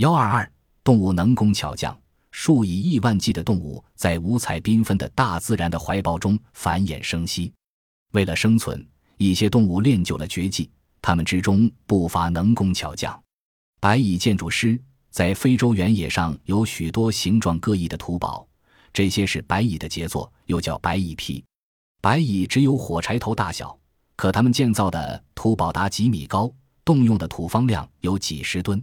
幺二二，动物能工巧匠，数以亿万计的动物在五彩缤纷的大自然的怀抱中繁衍生息。为了生存，一些动物练就了绝技，它们之中不乏能工巧匠。白蚁建筑师在非洲原野上有许多形状各异的土堡，这些是白蚁的杰作，又叫白蚁皮。白蚁只有火柴头大小，可它们建造的土堡达几米高，动用的土方量有几十吨。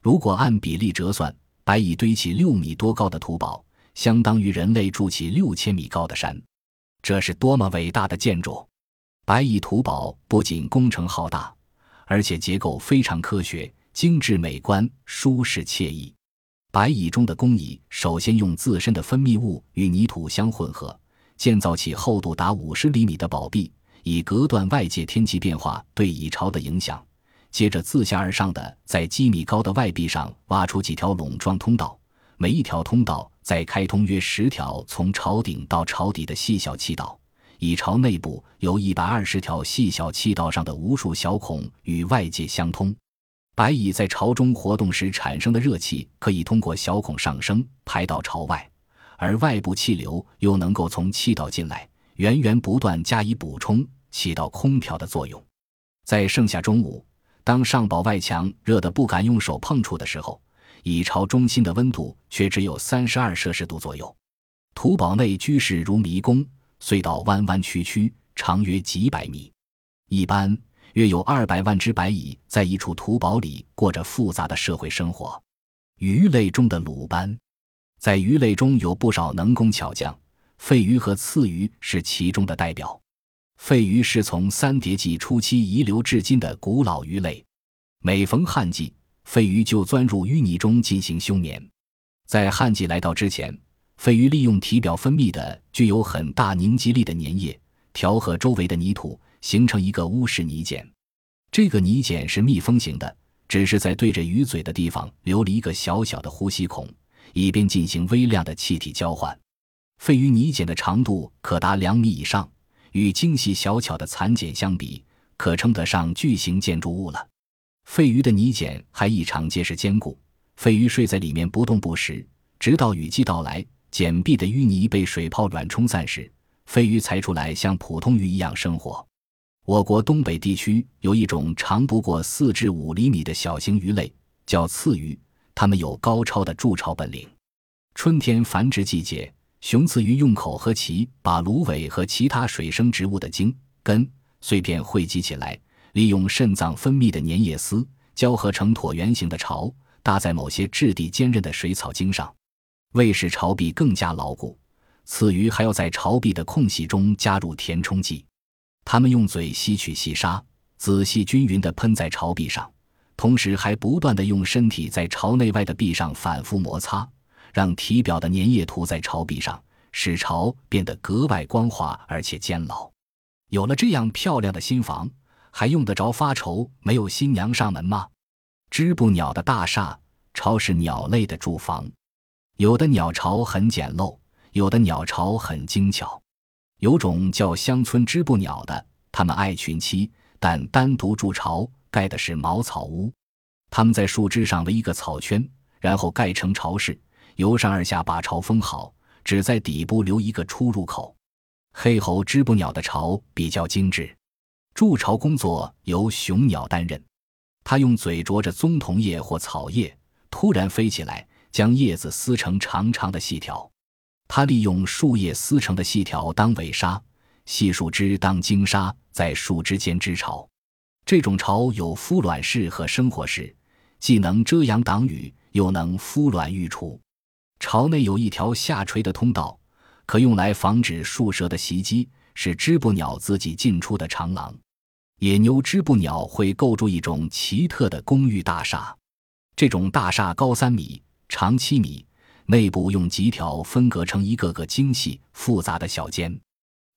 如果按比例折算，白蚁堆起六米多高的土堡，相当于人类筑起六千米高的山。这是多么伟大的建筑！白蚁土堡不仅工程浩大，而且结构非常科学、精致美观、舒适惬意。白蚁中的工蚁首先用自身的分泌物与泥土相混合。建造起厚度达五十厘米的堡壁，以隔断外界天气变化对蚁巢的影响。接着自下而上的在几米高的外壁上挖出几条垄状通道，每一条通道再开通约十条从巢顶到巢底的细小气道。蚁巢内部有一百二十条细小气道上的无数小孔与外界相通。白蚁在巢中活动时产生的热气可以通过小孔上升，排到巢外。而外部气流又能够从气道进来，源源不断加以补充，起到空调的作用。在盛夏中午，当上堡外墙热得不敢用手碰触的时候，蚁巢中心的温度却只有三十二摄氏度左右。土堡内居室如迷宫，隧道弯弯曲曲，长约几百米。一般约有二百万只白蚁在一处土堡里过着复杂的社会生活。鱼类中的鲁班。在鱼类中有不少能工巧匠，肺鱼和刺鱼是其中的代表。肺鱼是从三叠纪初期遗留至今的古老鱼类，每逢旱季，肺鱼就钻入淤泥中进行休眠。在旱季来到之前，肺鱼利用体表分泌的具有很大凝集力的粘液，调和周围的泥土，形成一个乌式泥茧。这个泥茧是密封型的，只是在对着鱼嘴的地方留了一个小小的呼吸孔。以便进行微量的气体交换。肺鱼泥茧的长度可达两米以上，与精细小巧的蚕茧相比，可称得上巨型建筑物了。肺鱼的泥茧还异常结实坚固，肺鱼睡在里面不动不食，直到雨季到来，茧壁的淤泥被水泡软冲散时，肺鱼才出来像普通鱼一样生活。我国东北地区有一种长不过四至五厘米的小型鱼类，叫刺鱼。它们有高超的筑巢本领。春天繁殖季节，雄雌鱼用口和鳍把芦苇和其他水生植物的茎、根、碎片汇集起来，利用肾脏分泌的粘液丝交合成椭圆形的巢，搭在某些质地坚韧的水草茎上。为使巢壁更加牢固，雌鱼还要在巢壁的空隙中加入填充剂。它们用嘴吸取细沙，仔细均匀地喷在巢壁上。同时还不断的用身体在巢内外的壁上反复摩擦，让体表的粘液涂在巢壁上，使巢变得格外光滑而且坚牢。有了这样漂亮的新房，还用得着发愁没有新娘上门吗？织布鸟的大厦巢是鸟类的住房，有的鸟巢很简陋，有的鸟巢很精巧。有种叫乡村织布鸟的，它们爱群栖，但单独筑巢。盖的是茅草屋，他们在树枝上围一个草圈，然后盖成巢室，由上而下把巢封好，只在底部留一个出入口。黑喉织布鸟的巢比较精致，筑巢工作由雄鸟担任，它用嘴啄着棕桐叶或草叶，突然飞起来，将叶子撕成长长的细条。它利用树叶撕成的细条当尾纱，细树枝当茎纱，在树枝间织巢。这种巢有孵卵室和生活室，既能遮阳挡雨，又能孵卵育雏。巢内有一条下垂的通道，可用来防止树蛇的袭击，是织布鸟自己进出的长廊。野牛织布鸟会构筑一种奇特的公寓大厦，这种大厦高三米，长七米，内部用棘条分隔成一个个精细复杂的小间。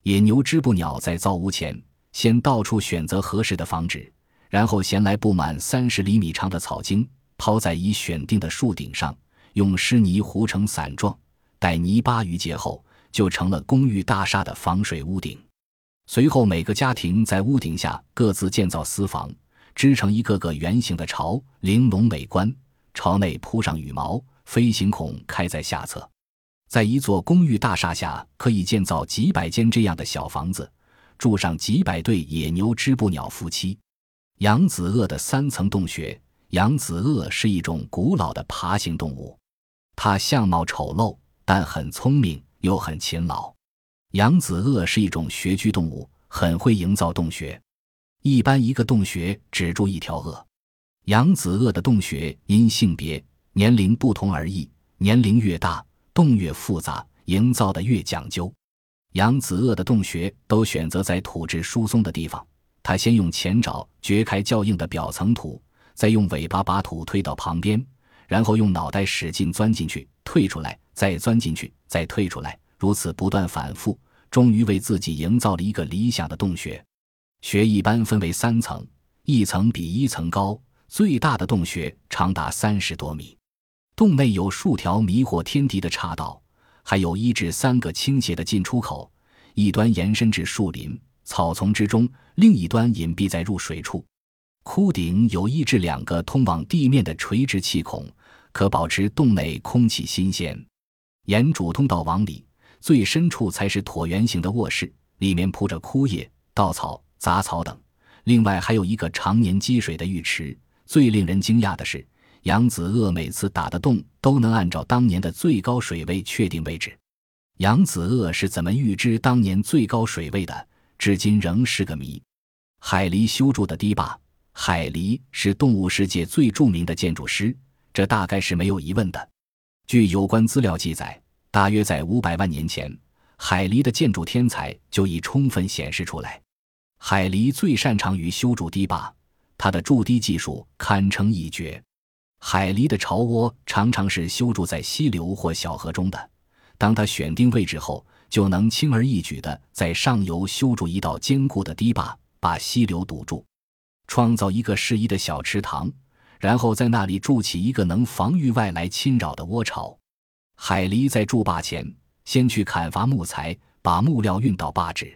野牛织布鸟在造屋前。先到处选择合适的房址，然后衔来不满三十厘米长的草茎，抛在已选定的树顶上，用湿泥糊成伞状，待泥巴淤结后，就成了公寓大厦的防水屋顶。随后，每个家庭在屋顶下各自建造私房，织成一个个圆形的巢，玲珑美观。巢内铺上羽毛，飞行孔开在下侧。在一座公寓大厦下，可以建造几百间这样的小房子，住上几百对野牛织布鸟夫妻。扬子鳄的三层洞穴。扬子鳄是一种古老的爬行动物，它相貌丑陋，但很聪明又很勤劳。扬子鳄是一种穴居动物，很会营造洞穴。一般一个洞穴只住一条鳄。扬子鳄的洞穴因性别、年龄不同而异，年龄越大，洞越复杂，营造的越讲究。扬子鳄的洞穴都选择在土质疏松的地方，它先用前爪掘开较硬的表层土。再用尾巴把土推到旁边，然后用脑袋使劲钻进去，退出来，再钻进去，再退出来，如此不断反复，终于为自己营造了一个理想的洞穴。穴一般分为三层，一层比一层高，最大的洞穴长达三十多米。洞内有数条迷惑天敌的岔道，还有一至三个倾斜的进出口，一端延伸至树林、草丛之中，另一端隐蔽在入水处。窟顶有一至两个通往地面的垂直气孔，可保持洞内空气新鲜。沿主通道往里，最深处才是椭圆形的卧室，里面铺着枯叶、稻草、杂草等。另外还有一个常年积水的浴池。最令人惊讶的是，扬子鳄每次打的洞都能按照当年的最高水位确定位置。扬子鳄是怎么预知当年最高水位的，至今仍是个谜。海狸修筑的堤坝。海狸是动物世界最著名的建筑师，这大概是没有疑问的。据有关资料记载，大约在五百万年前，海狸的建筑天才就已充分显示出来。海狸最擅长于修筑堤坝，它的筑堤技术堪称一绝。海狸的巢窝常常是修筑在溪流或小河中的，当它选定位置后，就能轻而易举地在上游修筑一道坚固的堤坝，把溪流堵住。创造一个适宜的小池塘，然后在那里筑起一个能防御外来侵扰的窝巢。海狸在筑坝前，先去砍伐木材，把木料运到坝址。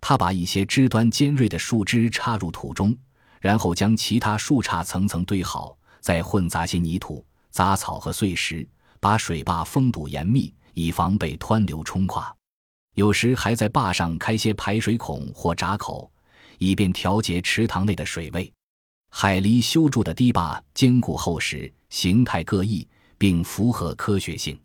他把一些枝端尖锐的树枝插入土中，然后将其他树杈层层堆好，再混杂些泥土、杂草和碎石，把水坝封堵严密，以防被湍流冲垮。有时还在坝上开些排水孔或闸口。以便调节池塘内的水位。海狸修筑的堤坝坚固厚实，形态各异，并符合科学性。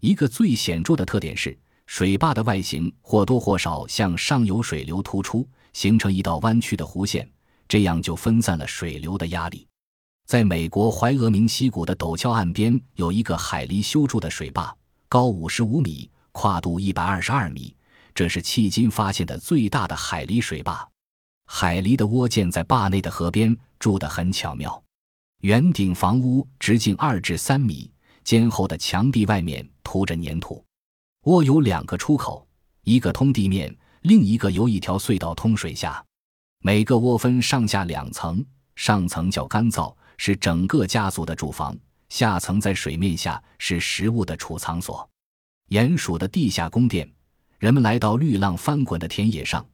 一个最显著的特点是，水坝的外形或多或少向上游水流突出，形成一道弯曲的弧线，这样就分散了水流的压力。在美国怀俄明溪谷的陡峭岸边，有一个海狸修筑的水坝，高五十五米，跨度一百二十二米，这是迄今发现的最大的海狸水坝。海狸的窝建在坝内的河边，筑得很巧妙。圆顶房屋直径二至三米，坚厚的墙壁外面涂着粘土。窝有两个出口，一个通地面，另一个由一条隧道通水下。每个窝分上下两层，上层较干燥，是整个家族的住房；下层在水面下，是食物的储藏所。鼹鼠的地下宫殿，人们来到绿浪翻滚的田野上。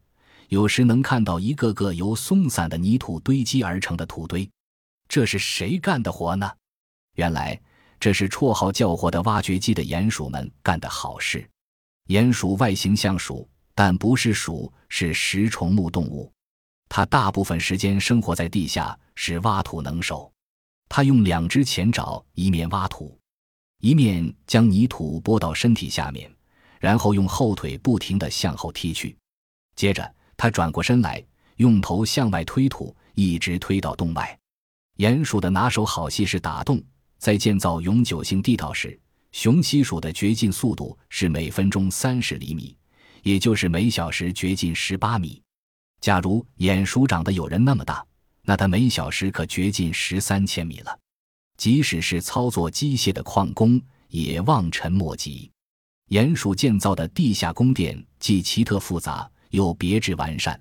有时能看到一个个由松散的泥土堆积而成的土堆，这是谁干的活呢？原来这是绰号叫活的挖掘机的鼹鼠们干的好事。鼹鼠外形像鼠，但不是鼠，是食虫目动物。它大部分时间生活在地下，是挖土能手。它用两只前爪，一面挖土，一面将泥土拨到身体下面，然后用后腿不停地向后踢去，接着。他转过身来，用头向外推土，一直推到洞外。鼹鼠的拿手好戏是打洞。在建造永久性地道时，雄犀鼠的掘进速度是每分钟三十厘米，也就是每小时掘进十八米。假如鼹鼠长得有人那么大，那它每小时可掘进十三千米了。即使是操作机械的矿工，也望尘莫及。鼹鼠建造的地下宫殿既奇特复杂。又别致完善，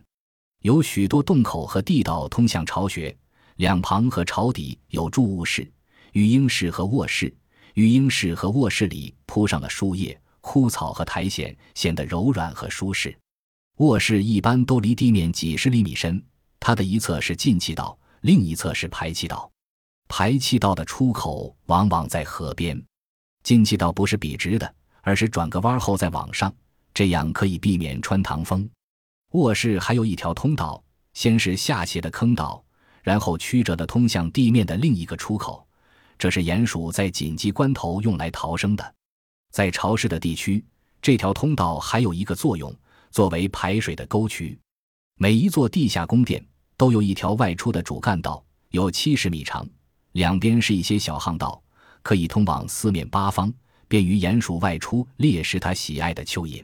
有许多洞口和地道通向巢穴，两旁和巢底有筑物室、育婴室和卧室。育婴室和卧室里铺上了树叶、枯草和苔藓，显得柔软和舒适。卧室一般都离地面几十厘米深，它的一侧是进气道，另一侧是排气道。排气道的出口往往在河边，进气道不是笔直的，而是转个弯后再往上，这样可以避免穿堂风。卧室还有一条通道，先是下斜的坑道，然后曲折的通向地面的另一个出口，这是鼹鼠在紧急关头用来逃生的。在潮湿的地区，这条通道还有一个作用，作为排水的沟渠。每一座地下宫殿都有一条外出的主干道，有七十米长，两边是一些小巷道，可以通往四面八方，便于鼹鼠外出猎食它喜爱的蚯蚓。